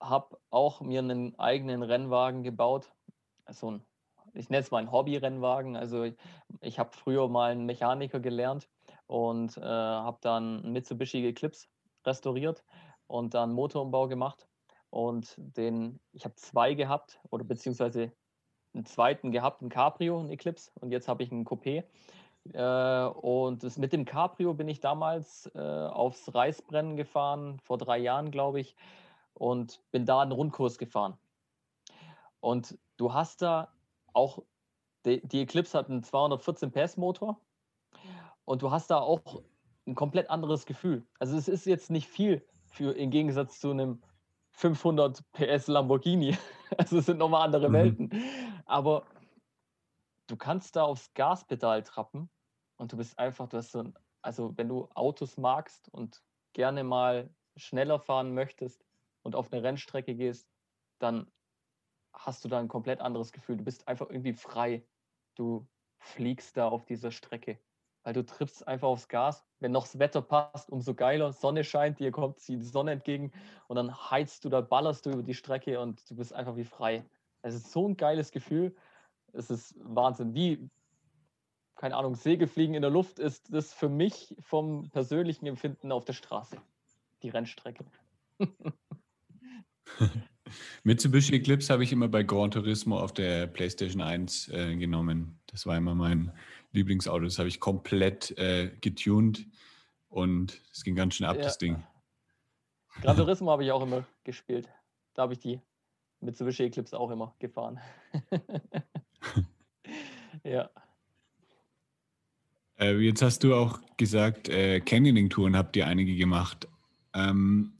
habe auch mir einen eigenen Rennwagen gebaut. So ein, ich nenne es mal ein Hobby-Rennwagen. Also ich, ich habe früher mal einen Mechaniker gelernt und äh, habe dann einen Mitsubishi Eclipse restauriert und dann Motorumbau gemacht. Und den, ich habe zwei gehabt oder beziehungsweise einen zweiten gehabt, einen Cabrio, einen Eclipse und jetzt habe ich einen Coupé. Äh, und das, mit dem Cabrio bin ich damals äh, aufs Reisbrennen gefahren, vor drei Jahren, glaube ich, und bin da einen Rundkurs gefahren. Und du hast da auch, die, die Eclipse hat einen 214 PS Motor und du hast da auch ein komplett anderes Gefühl. Also es ist jetzt nicht viel für im Gegensatz zu einem 500 PS Lamborghini. Also es sind nochmal andere mhm. Welten. Aber du kannst da aufs Gaspedal trappen und du bist einfach, du hast so ein, also wenn du Autos magst und gerne mal schneller fahren möchtest und auf eine Rennstrecke gehst, dann hast du da ein komplett anderes Gefühl. Du bist einfach irgendwie frei. Du fliegst da auf dieser Strecke weil du triffst einfach aufs Gas. Wenn noch das Wetter passt, umso geiler. Sonne scheint, dir kommt die Sonne entgegen und dann heizt du da, ballerst du über die Strecke und du bist einfach wie frei. Es ist so ein geiles Gefühl. Es ist Wahnsinn. Wie, keine Ahnung, Segelfliegen in der Luft ist das für mich vom persönlichen Empfinden auf der Straße. Die Rennstrecke. Mitsubishi Eclipse habe ich immer bei Gran Turismo auf der PlayStation 1 äh, genommen. Das war immer mein Lieblingsauto. Das habe ich komplett äh, getuned und es ging ganz schön ab, ja. das Ding. Gran Turismo habe ich auch immer gespielt. Da habe ich die Mitsubishi Eclipse auch immer gefahren. ja. Äh, jetzt hast du auch gesagt, äh, Canyoning-Touren habt ihr einige gemacht. Ähm,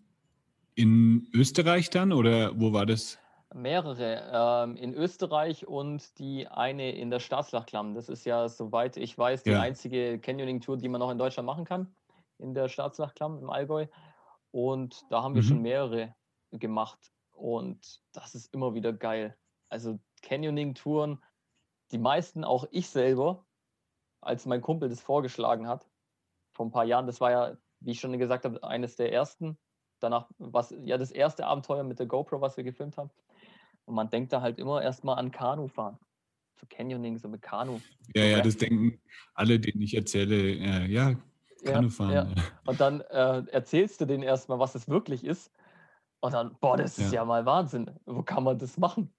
in Österreich dann oder wo war das? Mehrere ähm, in Österreich und die eine in der Staatslachklamm. Das ist ja, soweit ich weiß, die ja. einzige Canyoning-Tour, die man noch in Deutschland machen kann, in der Staatslachklamm im Allgäu. Und da haben wir mhm. schon mehrere gemacht. Und das ist immer wieder geil. Also Canyoning-Touren, die meisten, auch ich selber, als mein Kumpel das vorgeschlagen hat, vor ein paar Jahren, das war ja, wie ich schon gesagt habe, eines der ersten. Danach was ja das erste Abenteuer mit der GoPro, was wir gefilmt haben. Und man denkt da halt immer erstmal an Kanufahren. So Canyoning, so mit Kanu. Ja, ja, das denken alle, denen ich erzähle, äh, ja, Kanufahren. Ja, ja. Und dann äh, erzählst du denen erstmal, was es wirklich ist. Und dann, boah, das ist ja, ja mal Wahnsinn. Wo kann man das machen?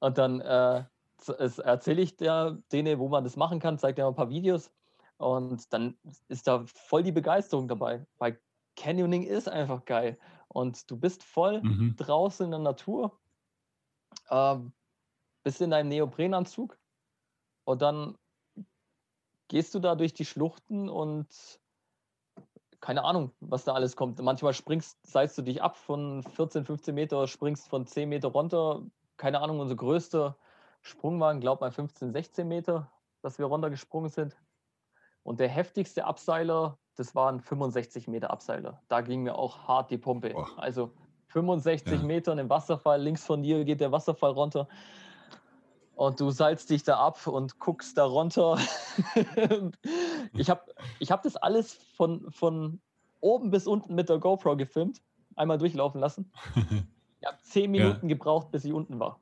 Und dann äh, erzähle ich der, denen, wo man das machen kann, zeige dir ein paar Videos. Und dann ist da voll die Begeisterung dabei. Weil Canyoning ist einfach geil. Und du bist voll mhm. draußen in der Natur ähm, bist in deinem Neoprenanzug und dann gehst du da durch die Schluchten und keine Ahnung, was da alles kommt. Manchmal springst, seilst du dich ab von 14, 15 Meter, springst von 10 Meter runter. Keine Ahnung, unser größter Sprung war, glaube ich, 15, 16 Meter, dass wir runtergesprungen sind. Und der heftigste Abseiler, das waren 65 Meter Abseiler. Da ging mir auch hart die Pumpe. Boah. Also 65 ja. Metern im Wasserfall, links von dir geht der Wasserfall runter. Und du seilst dich da ab und guckst da runter. ich habe ich hab das alles von, von oben bis unten mit der GoPro gefilmt, einmal durchlaufen lassen. Ich habe zehn Minuten ja. gebraucht, bis ich unten war.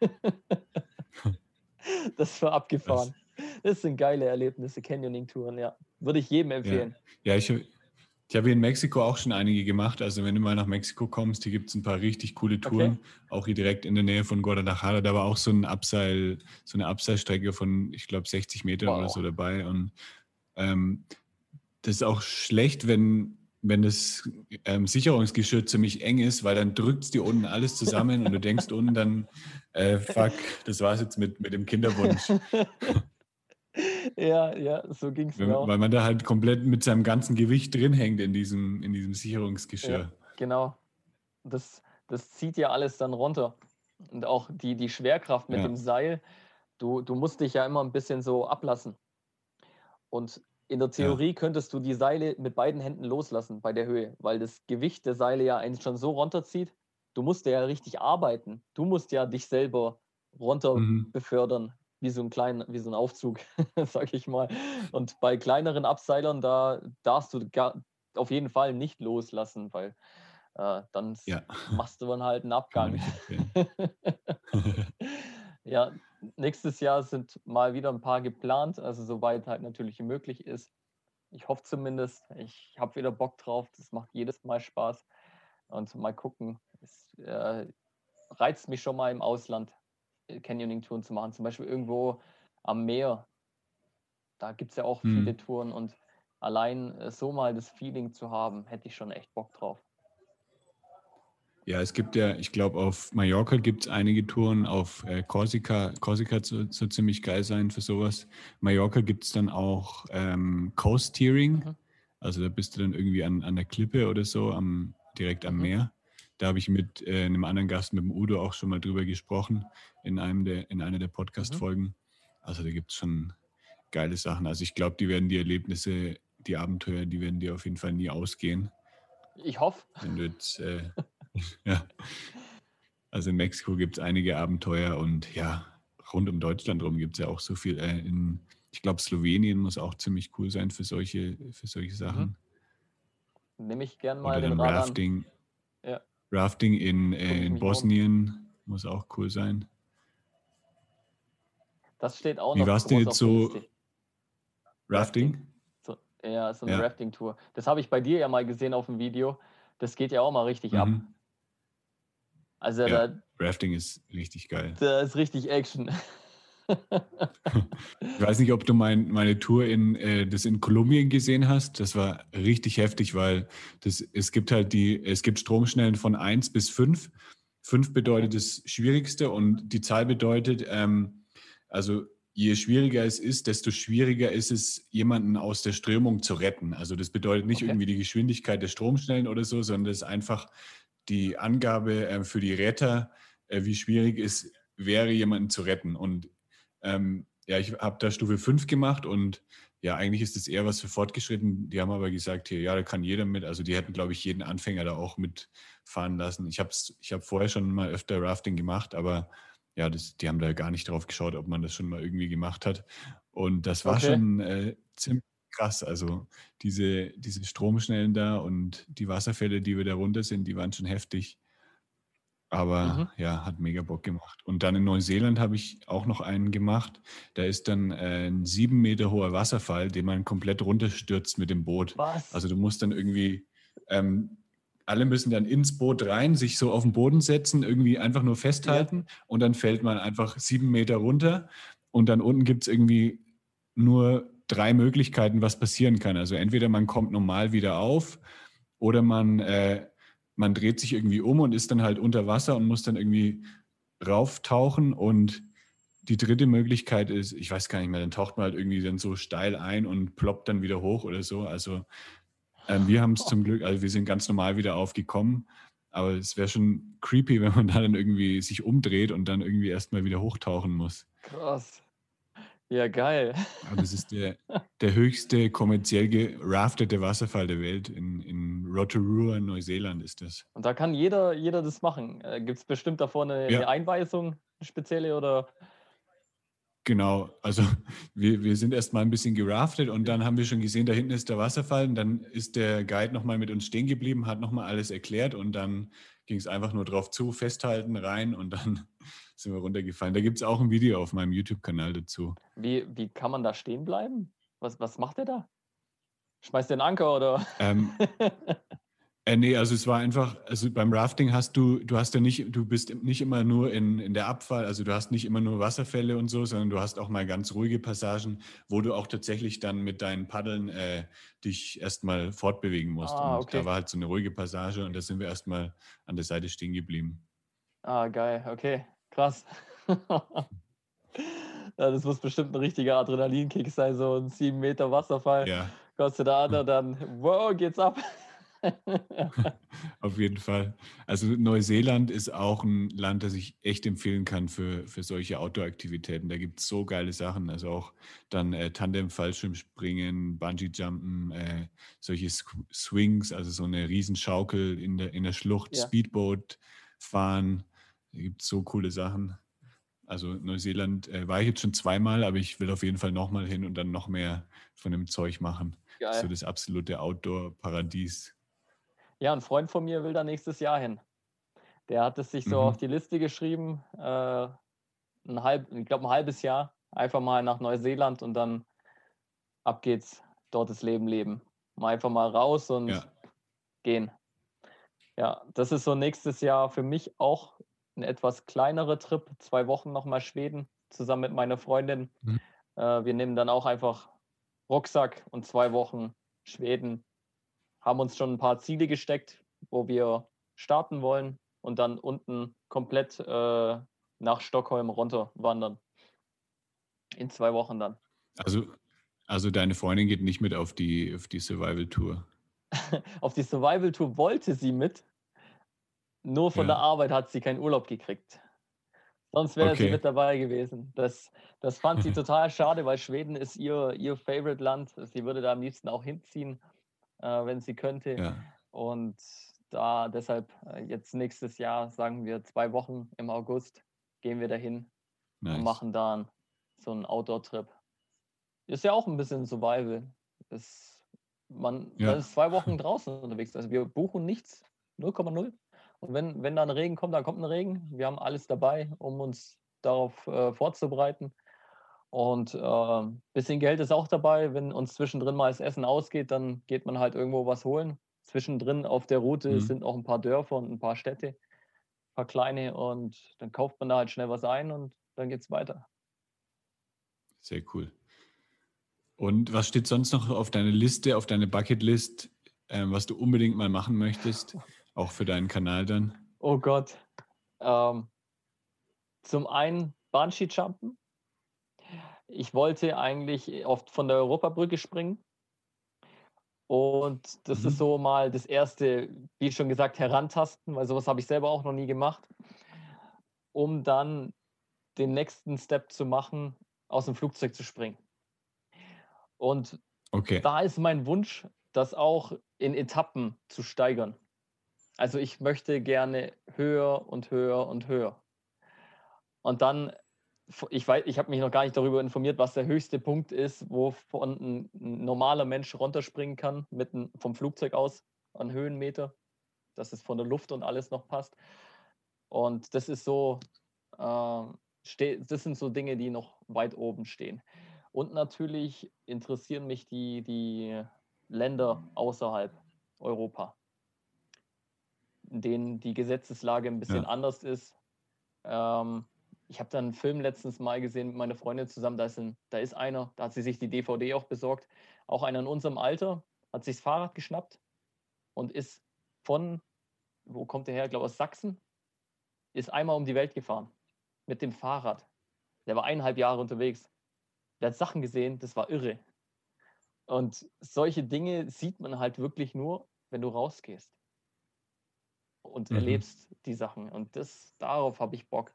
das war abgefahren. Das sind geile Erlebnisse, Canyoning-Touren, ja. Würde ich jedem empfehlen. Ja, ja ich, ich habe in Mexiko auch schon einige gemacht. Also wenn du mal nach Mexiko kommst, hier gibt es ein paar richtig coole Touren. Okay. Auch hier direkt in der Nähe von Guadalajara. Da war auch so ein Abseil, so eine Abseilstrecke von, ich glaube, 60 Metern wow. oder so dabei. Und ähm, das ist auch schlecht, wenn, wenn das ähm, Sicherungsgeschirr ziemlich eng ist, weil dann drückt es dir unten alles zusammen und du denkst unten dann, äh, fuck, das war's jetzt mit, mit dem Kinderwunsch. ja, ja, so ging es mir auch. Weil man da halt komplett mit seinem ganzen Gewicht drin hängt in diesem, in diesem Sicherungsgeschirr. Ja, genau. Das, das zieht ja alles dann runter. Und auch die, die Schwerkraft mit ja. dem Seil, du, du musst dich ja immer ein bisschen so ablassen. Und in der Theorie ja. könntest du die Seile mit beiden Händen loslassen bei der Höhe, weil das Gewicht der Seile ja eigentlich schon so runterzieht. Du musst ja richtig arbeiten. Du musst ja dich selber runter mhm. befördern wie so ein kleiner, wie so ein Aufzug, sag ich mal. Und bei kleineren Abseilern, da darfst du gar, auf jeden Fall nicht loslassen, weil äh, dann ja. machst du dann halt einen Abgang. ja, nächstes Jahr sind mal wieder ein paar geplant, also soweit halt natürlich möglich ist. Ich hoffe zumindest, ich habe wieder Bock drauf, das macht jedes Mal Spaß. Und mal gucken, es äh, reizt mich schon mal im Ausland Canyoning-Touren zu machen. Zum Beispiel irgendwo am Meer. Da gibt es ja auch hm. viele Touren und allein äh, so mal das Feeling zu haben, hätte ich schon echt Bock drauf. Ja, es gibt ja, ich glaube, auf Mallorca gibt es einige Touren, auf äh, Korsika, Korsika soll, soll ziemlich geil sein für sowas. Mallorca gibt es dann auch ähm, Coast-Steering, mhm. also da bist du dann irgendwie an, an der Klippe oder so, am, direkt am mhm. Meer. Da habe ich mit äh, einem anderen Gast, mit dem Udo, auch schon mal drüber gesprochen in, einem der, in einer der Podcast-Folgen. Mhm. Also da gibt es schon geile Sachen. Also ich glaube, die werden die Erlebnisse, die Abenteuer, die werden dir auf jeden Fall nie ausgehen. Ich hoffe. Wenn du jetzt, äh, ja. Also in Mexiko gibt es einige Abenteuer und ja, rund um Deutschland rum gibt es ja auch so viel. Äh, in, ich glaube, Slowenien muss auch ziemlich cool sein für solche, für solche Sachen. Mhm. Nehme ich gern mal Oder den Rafting. Ja. Rafting in, äh, in Bosnien um. muss auch cool sein. Das steht auch Wie noch. Wie war es denn jetzt so? Rafting? So, ja, so eine ja. Rafting-Tour. Das habe ich bei dir ja mal gesehen auf dem Video. Das geht ja auch mal richtig mhm. ab. Also ja, da, Rafting ist richtig geil. Da ist richtig Action. ich weiß nicht, ob du mein, meine Tour in äh, das in Kolumbien gesehen hast. Das war richtig heftig, weil das, es gibt halt die, es gibt Stromschnellen von 1 bis 5. 5 bedeutet das Schwierigste und die Zahl bedeutet, ähm, also je schwieriger es ist, desto schwieriger ist es, jemanden aus der Strömung zu retten. Also das bedeutet nicht okay. irgendwie die Geschwindigkeit der Stromschnellen oder so, sondern das ist einfach die Angabe äh, für die Retter, äh, wie schwierig es wäre, jemanden zu retten. Und ähm, ja, ich habe da Stufe 5 gemacht und ja, eigentlich ist das eher was für Fortgeschritten. Die haben aber gesagt, hier, ja, da kann jeder mit. Also die hätten, glaube ich, jeden Anfänger da auch mitfahren lassen. Ich habe ich hab vorher schon mal öfter Rafting gemacht, aber ja, das, die haben da gar nicht drauf geschaut, ob man das schon mal irgendwie gemacht hat. Und das war okay. schon äh, ziemlich krass. Also diese, diese Stromschnellen da und die Wasserfälle, die wir da runter sind, die waren schon heftig. Aber mhm. ja, hat mega Bock gemacht. Und dann in Neuseeland habe ich auch noch einen gemacht. Da ist dann äh, ein sieben Meter hoher Wasserfall, den man komplett runterstürzt mit dem Boot. Was? Also du musst dann irgendwie, ähm, alle müssen dann ins Boot rein, sich so auf den Boden setzen, irgendwie einfach nur festhalten ja. und dann fällt man einfach sieben Meter runter und dann unten gibt es irgendwie nur drei Möglichkeiten, was passieren kann. Also entweder man kommt normal wieder auf oder man, äh, man dreht sich irgendwie um und ist dann halt unter Wasser und muss dann irgendwie rauftauchen. Und die dritte Möglichkeit ist, ich weiß gar nicht mehr, dann taucht man halt irgendwie dann so steil ein und ploppt dann wieder hoch oder so. Also äh, wir haben es zum Glück, also wir sind ganz normal wieder aufgekommen. Aber es wäre schon creepy, wenn man da dann irgendwie sich umdreht und dann irgendwie erstmal wieder hochtauchen muss. Krass. Ja, geil. Aber das ist der, der höchste kommerziell geraftete Wasserfall der Welt. In, in Rotorua, Neuseeland ist das. Und da kann jeder, jeder das machen. Äh, Gibt es bestimmt davor eine, ja. eine Einweisung, eine spezielle oder? Genau, also wir, wir sind erstmal ein bisschen geraftet und dann haben wir schon gesehen, da hinten ist der Wasserfall und dann ist der Guide nochmal mit uns stehen geblieben, hat nochmal alles erklärt und dann ging es einfach nur drauf zu, festhalten, rein und dann sind wir runtergefallen. Da gibt es auch ein Video auf meinem YouTube-Kanal dazu. Wie, wie kann man da stehen bleiben? Was, was macht der da? Schmeißt den Anker oder? Ähm, äh, nee, also es war einfach, also beim Rafting hast du, du hast ja nicht, du bist nicht immer nur in, in der Abfall, also du hast nicht immer nur Wasserfälle und so, sondern du hast auch mal ganz ruhige Passagen, wo du auch tatsächlich dann mit deinen Paddeln äh, dich erstmal fortbewegen musst. Ah, okay. Und da war halt so eine ruhige Passage und da sind wir erstmal an der Seite stehen geblieben. Ah, geil, okay. Krass. ja, das muss bestimmt ein richtiger Adrenalinkick sein, so ein 7 Meter Wasserfall. Ja. Kommst du da an und dann, wow, geht's ab. Auf jeden Fall. Also Neuseeland ist auch ein Land, das ich echt empfehlen kann für, für solche Outdoor-Aktivitäten. Da gibt es so geile Sachen. Also auch dann äh, Tandem-Fallschirmspringen, Bungee-Jumpen, äh, solche Swings, also so eine Riesenschaukel in der, in der Schlucht, ja. Speedboat fahren. Da gibt es so coole Sachen. Also Neuseeland äh, war ich jetzt schon zweimal, aber ich will auf jeden Fall nochmal hin und dann noch mehr von dem Zeug machen. Geil. So das absolute Outdoor-Paradies. Ja, ein Freund von mir will da nächstes Jahr hin. Der hat es sich so mhm. auf die Liste geschrieben, äh, ein halb, ich glaube ein halbes Jahr, einfach mal nach Neuseeland und dann ab geht's, dort das Leben leben. Mal einfach mal raus und ja. gehen. Ja, das ist so nächstes Jahr für mich auch ein etwas kleinerer Trip, zwei Wochen nochmal Schweden, zusammen mit meiner Freundin. Mhm. Äh, wir nehmen dann auch einfach Rucksack und zwei Wochen Schweden. Haben uns schon ein paar Ziele gesteckt, wo wir starten wollen und dann unten komplett äh, nach Stockholm runter wandern. In zwei Wochen dann. Also, also deine Freundin geht nicht mit auf die, auf die Survival-Tour. auf die Survival-Tour wollte sie mit. Nur von ja. der Arbeit hat sie keinen Urlaub gekriegt. Sonst wäre okay. sie mit dabei gewesen. Das, das fand sie total schade, weil Schweden ist ihr, ihr Favorite-Land. Sie würde da am liebsten auch hinziehen, äh, wenn sie könnte. Ja. Und da deshalb äh, jetzt nächstes Jahr, sagen wir zwei Wochen im August, gehen wir dahin nice. und machen da so einen Outdoor-Trip. Ist ja auch ein bisschen Survival. Ist, man, ja. man ist zwei Wochen draußen unterwegs. Also wir buchen nichts, 0,0. Und wenn, wenn dann Regen kommt, dann kommt ein Regen. Wir haben alles dabei, um uns darauf äh, vorzubereiten. Und ein äh, bisschen Geld ist auch dabei. Wenn uns zwischendrin mal das Essen ausgeht, dann geht man halt irgendwo was holen. Zwischendrin auf der Route mhm. sind auch ein paar Dörfer und ein paar Städte, ein paar kleine. Und dann kauft man da halt schnell was ein und dann geht es weiter. Sehr cool. Und was steht sonst noch auf deiner Liste, auf deiner Bucketlist, äh, was du unbedingt mal machen möchtest? Auch für deinen Kanal dann? Oh Gott. Ähm, zum einen Bungee-Jumpen. Ich wollte eigentlich oft von der Europabrücke springen. Und das mhm. ist so mal das erste, wie schon gesagt, herantasten, weil sowas habe ich selber auch noch nie gemacht, um dann den nächsten Step zu machen, aus dem Flugzeug zu springen. Und okay. da ist mein Wunsch, das auch in Etappen zu steigern. Also ich möchte gerne höher und höher und höher. Und dann, ich weiß, ich habe mich noch gar nicht darüber informiert, was der höchste Punkt ist, wovon ein normaler Mensch runterspringen kann, mit ein, vom Flugzeug aus an Höhenmeter, dass es von der Luft und alles noch passt. Und das ist so, äh, das sind so Dinge, die noch weit oben stehen. Und natürlich interessieren mich die, die Länder außerhalb Europa in denen die Gesetzeslage ein bisschen ja. anders ist. Ähm, ich habe dann einen Film letztens mal gesehen mit meiner Freundin zusammen, da ist, ein, da ist einer, da hat sie sich die DVD auch besorgt, auch einer in unserem Alter, hat sich das Fahrrad geschnappt und ist von, wo kommt der her, ich glaube aus Sachsen, ist einmal um die Welt gefahren mit dem Fahrrad. Der war eineinhalb Jahre unterwegs. Der hat Sachen gesehen, das war irre. Und solche Dinge sieht man halt wirklich nur, wenn du rausgehst und mhm. erlebst die Sachen. Und das, darauf habe ich Bock,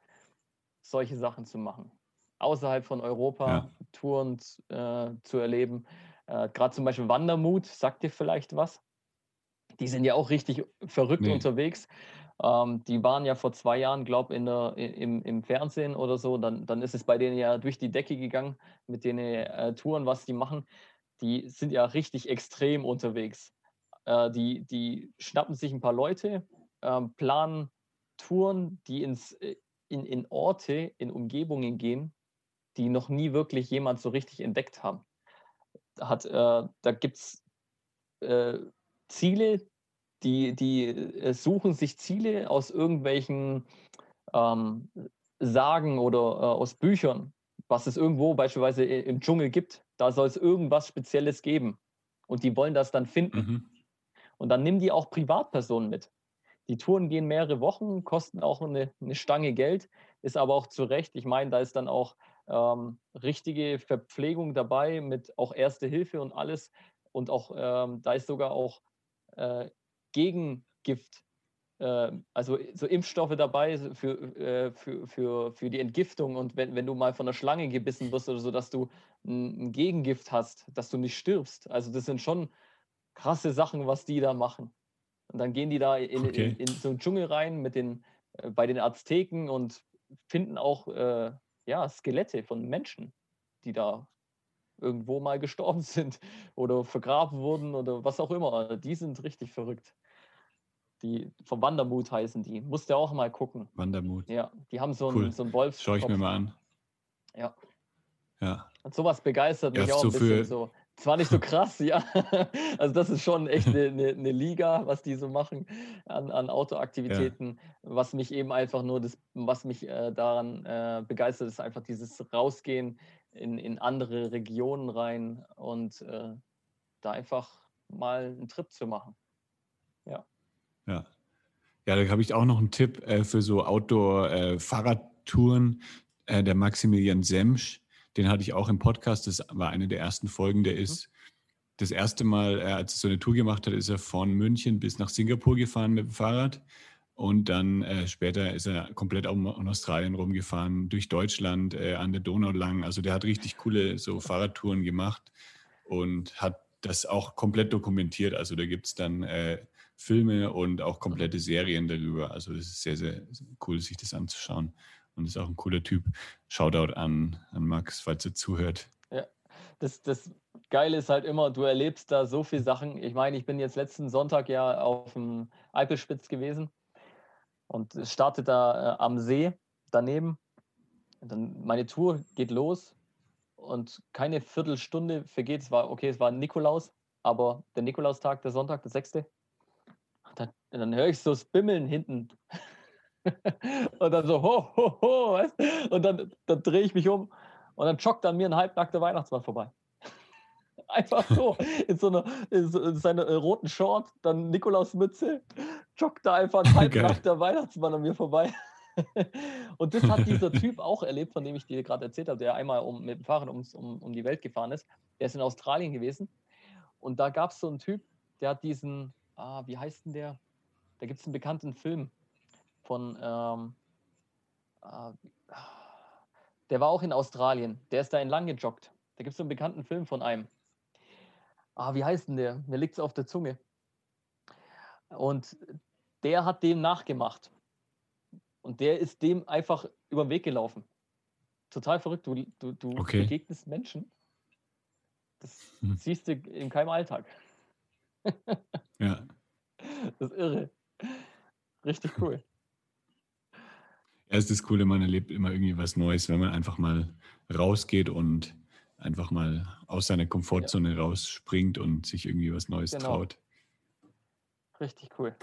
solche Sachen zu machen. Außerhalb von Europa ja. Touren äh, zu erleben. Äh, Gerade zum Beispiel Wandermut, sagt dir vielleicht was? Die sind ja auch richtig verrückt nee. unterwegs. Ähm, die waren ja vor zwei Jahren, glaube ich, im, im Fernsehen oder so. Dann, dann ist es bei denen ja durch die Decke gegangen mit den äh, Touren, was die machen. Die sind ja richtig extrem unterwegs. Äh, die, die schnappen sich ein paar Leute, ähm, planen Touren, die ins, äh, in, in Orte, in Umgebungen gehen, die noch nie wirklich jemand so richtig entdeckt haben. Hat, äh, da gibt es äh, Ziele, die, die äh, suchen sich Ziele aus irgendwelchen ähm, Sagen oder äh, aus Büchern, was es irgendwo beispielsweise im Dschungel gibt. Da soll es irgendwas Spezielles geben. Und die wollen das dann finden. Mhm. Und dann nehmen die auch Privatpersonen mit. Die Touren gehen mehrere Wochen, kosten auch eine, eine Stange Geld, ist aber auch zu Recht. Ich meine, da ist dann auch ähm, richtige Verpflegung dabei mit auch Erste Hilfe und alles. Und auch ähm, da ist sogar auch äh, Gegengift, äh, also so Impfstoffe dabei für, äh, für, für, für die Entgiftung. Und wenn, wenn du mal von einer Schlange gebissen wirst oder so, dass du ein, ein Gegengift hast, dass du nicht stirbst. Also das sind schon krasse Sachen, was die da machen. Und dann gehen die da in, okay. in, in so einen Dschungel rein mit den, äh, bei den Azteken und finden auch äh, ja, Skelette von Menschen, die da irgendwo mal gestorben sind oder vergraben wurden oder was auch immer. Die sind richtig verrückt. Die vom Wandermut heißen die. Musst du auch mal gucken. Wandermut. Ja, die haben so cool. einen, so einen Wolfs. Schau ich mir mal an. Ja. Ja. Und sowas begeistert mich ja, auch so ein bisschen so. Zwar nicht so krass, ja. Also das ist schon echt eine, eine, eine Liga, was die so machen an, an Autoaktivitäten. Ja. Was mich eben einfach nur, das, was mich äh, daran äh, begeistert, ist einfach dieses Rausgehen in, in andere Regionen rein und äh, da einfach mal einen Trip zu machen. Ja. Ja. Ja, da habe ich auch noch einen Tipp äh, für so Outdoor-Fahrradtouren. Äh, der Maximilian Semsch, den hatte ich auch im Podcast. Das war eine der ersten Folgen. Der mhm. ist das erste Mal, äh, als er so eine Tour gemacht hat, ist er von München bis nach Singapur gefahren mit dem Fahrrad. Und dann äh, später ist er komplett um, um Australien rumgefahren, durch Deutschland, äh, an der Donau lang. Also der hat richtig coole so Fahrradtouren gemacht und hat das auch komplett dokumentiert. Also da gibt es dann äh, Filme und auch komplette Serien darüber. Also das ist sehr, sehr cool, sich das anzuschauen. Und ist auch ein cooler Typ. Shoutout an, an Max, falls er zuhört. Ja, das, das Geile ist halt immer, du erlebst da so viele Sachen. Ich meine, ich bin jetzt letzten Sonntag ja auf dem Alpelspitz gewesen und startet da äh, am See daneben. Und dann meine Tour geht los und keine Viertelstunde vergeht. Es war okay, es war Nikolaus, aber der Nikolaustag, der Sonntag, der 6. Dann, dann höre ich so das Bimmeln hinten. und dann so, ho, ho, ho, weißt? Und dann, dann drehe ich mich um und dann joggt an mir ein halbnackter Weihnachtsmann vorbei. Einfach so, in so einer in seiner äh, roten Short, dann Nikolausmütze, joggt da einfach ein halbnackter Weihnachtsmann an mir vorbei. und das hat dieser Typ auch erlebt, von dem ich dir gerade erzählt habe, der einmal um, mit dem Fahrrad um, um, um die Welt gefahren ist. Der ist in Australien gewesen. Und da gab es so einen Typ, der hat diesen, ah, wie heißt denn der? Da gibt es einen bekannten Film von, ähm, äh, der war auch in Australien. Der ist da entlang gejoggt. Da gibt es so einen bekannten Film von einem. Ah, wie heißt denn der? Mir liegt es auf der Zunge. Und der hat dem nachgemacht. Und der ist dem einfach über den Weg gelaufen. Total verrückt. Du, du, du okay. begegnest Menschen. Das hm. siehst du in keinem Alltag. ja. Das ist irre. Richtig cool. Ja, ist das Coole, man erlebt immer irgendwie was Neues, wenn man einfach mal rausgeht und einfach mal aus seiner Komfortzone ja. rausspringt und sich irgendwie was Neues genau. traut. Richtig cool.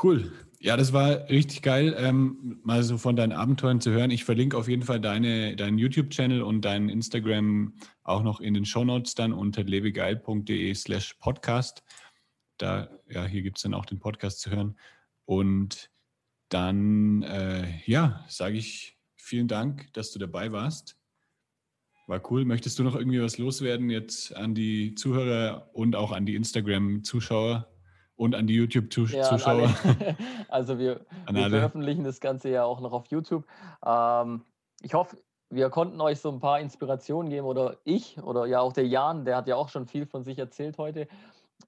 Cool. Ja, das war richtig geil, ähm, mal so von deinen Abenteuern zu hören. Ich verlinke auf jeden Fall deine, deinen YouTube-Channel und deinen Instagram auch noch in den Shownotes dann unter lebegeil.de slash podcast. Da, ja, hier gibt es dann auch den Podcast zu hören. Und dann, äh, ja, sage ich vielen Dank, dass du dabei warst. War cool. Möchtest du noch irgendwie was loswerden jetzt an die Zuhörer und auch an die Instagram-Zuschauer und an die YouTube-Zuschauer? Ja, also wir, wir veröffentlichen das Ganze ja auch noch auf YouTube. Ähm, ich hoffe, wir konnten euch so ein paar Inspirationen geben oder ich oder ja auch der Jan, der hat ja auch schon viel von sich erzählt heute.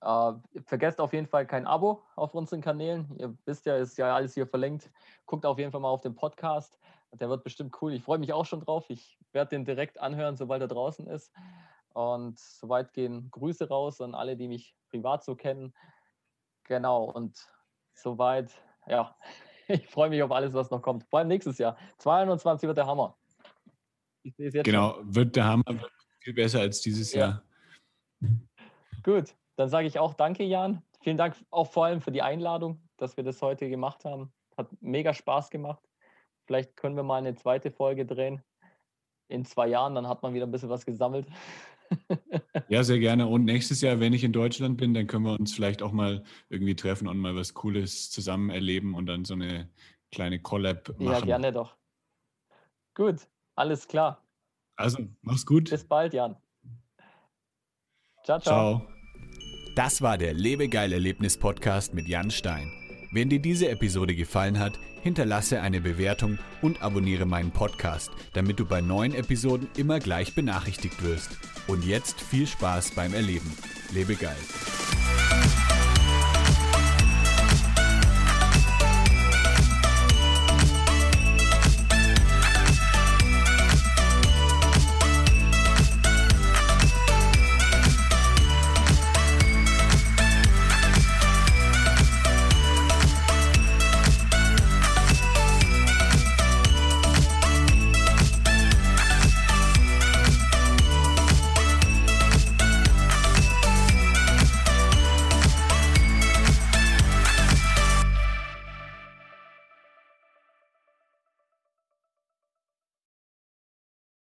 Äh, vergesst auf jeden Fall kein Abo auf unseren Kanälen. Ihr wisst ja, ist ja alles hier verlinkt. Guckt auf jeden Fall mal auf den Podcast. Der wird bestimmt cool. Ich freue mich auch schon drauf. Ich werde den direkt anhören, sobald er draußen ist. Und soweit gehen Grüße raus an alle, die mich privat so kennen. Genau. Und soweit, ja, ich freue mich auf alles, was noch kommt. Vor allem nächstes Jahr. 22 wird der Hammer. genau, schon. wird der Hammer wird viel besser als dieses ja. Jahr. Gut, dann sage ich auch danke, Jan. Vielen Dank auch vor allem für die Einladung, dass wir das heute gemacht haben. Hat mega Spaß gemacht. Vielleicht können wir mal eine zweite Folge drehen in zwei Jahren, dann hat man wieder ein bisschen was gesammelt. Ja, sehr gerne. Und nächstes Jahr, wenn ich in Deutschland bin, dann können wir uns vielleicht auch mal irgendwie treffen und mal was Cooles zusammen erleben und dann so eine kleine Collab machen. Ja, gerne doch. Gut, alles klar. Also, mach's gut. Bis bald, Jan. Ciao, ciao. ciao. Das war der Lebegeil Erlebnis Podcast mit Jan Stein. Wenn dir diese Episode gefallen hat, hinterlasse eine Bewertung und abonniere meinen Podcast, damit du bei neuen Episoden immer gleich benachrichtigt wirst. Und jetzt viel Spaß beim Erleben. Lebe geil.